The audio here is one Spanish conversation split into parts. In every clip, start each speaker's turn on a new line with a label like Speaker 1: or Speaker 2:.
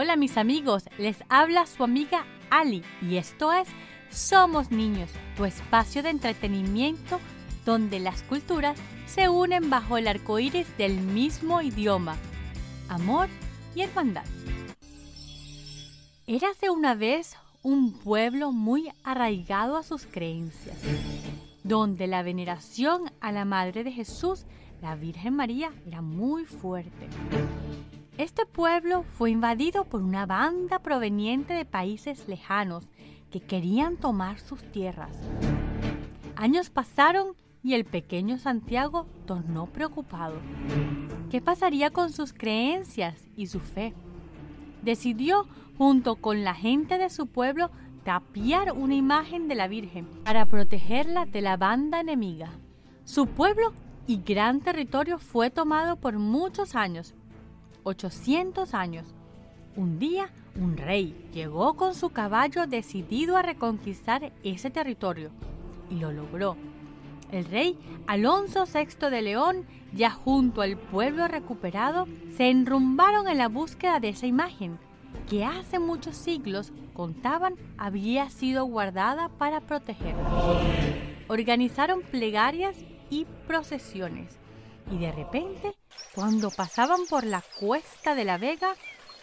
Speaker 1: Hola mis amigos, les habla su amiga Ali y esto es Somos Niños, tu espacio de entretenimiento donde las culturas se unen bajo el arco iris del mismo idioma, amor y hermandad. Érase una vez un pueblo muy arraigado a sus creencias, donde la veneración a la Madre de Jesús, la Virgen María, era muy fuerte. Este pueblo fue invadido por una banda proveniente de países lejanos que querían tomar sus tierras. Años pasaron y el pequeño Santiago tornó preocupado. ¿Qué pasaría con sus creencias y su fe? Decidió, junto con la gente de su pueblo, tapiar una imagen de la Virgen para protegerla de la banda enemiga. Su pueblo y gran territorio fue tomado por muchos años 800 años. Un día, un rey llegó con su caballo decidido a reconquistar ese territorio y lo logró. El rey Alonso VI de León, ya junto al pueblo recuperado, se enrumbaron en la búsqueda de esa imagen que hace muchos siglos contaban había sido guardada para protegerla. Organizaron plegarias y procesiones y de repente, cuando pasaban por la cuesta de la Vega,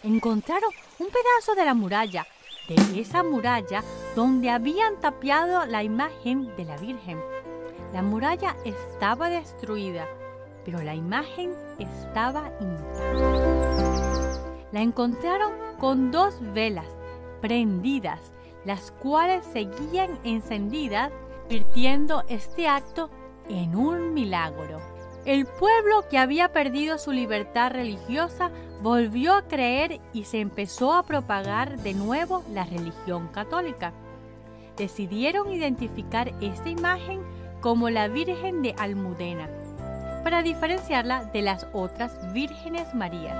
Speaker 1: encontraron un pedazo de la muralla, de esa muralla donde habían tapiado la imagen de la Virgen. La muralla estaba destruida, pero la imagen estaba intacta. La encontraron con dos velas prendidas, las cuales seguían encendidas, virtiendo este acto en un milagro. El pueblo que había perdido su libertad religiosa volvió a creer y se empezó a propagar de nuevo la religión católica. Decidieron identificar esta imagen como la Virgen de Almudena, para diferenciarla de las otras vírgenes Marías.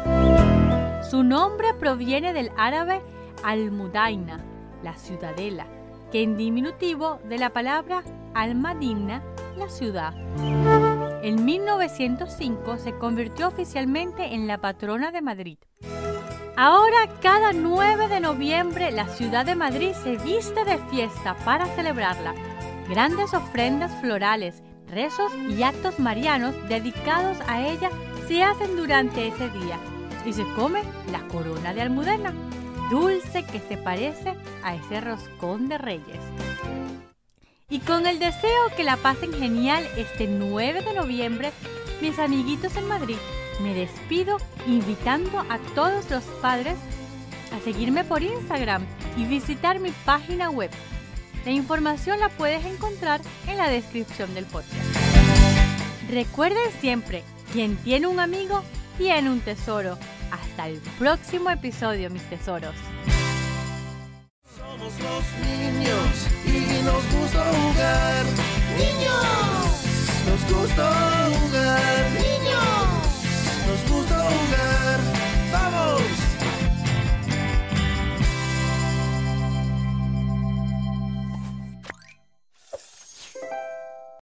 Speaker 1: Su nombre proviene del árabe Almudaina, la ciudadela, que en diminutivo de la palabra Almadina, la ciudad. En 1905 se convirtió oficialmente en la patrona de Madrid. Ahora, cada 9 de noviembre, la ciudad de Madrid se viste de fiesta para celebrarla. Grandes ofrendas florales, rezos y actos marianos dedicados a ella se hacen durante ese día y se come la corona de almudena, dulce que se parece a ese roscón de reyes. Y con el deseo que la pasen genial este 9 de noviembre, mis amiguitos en Madrid, me despido invitando a todos los padres a seguirme por Instagram y visitar mi página web. La información la puedes encontrar en la descripción del podcast. Recuerden siempre, quien tiene un amigo, tiene un tesoro. Hasta el próximo episodio, mis tesoros.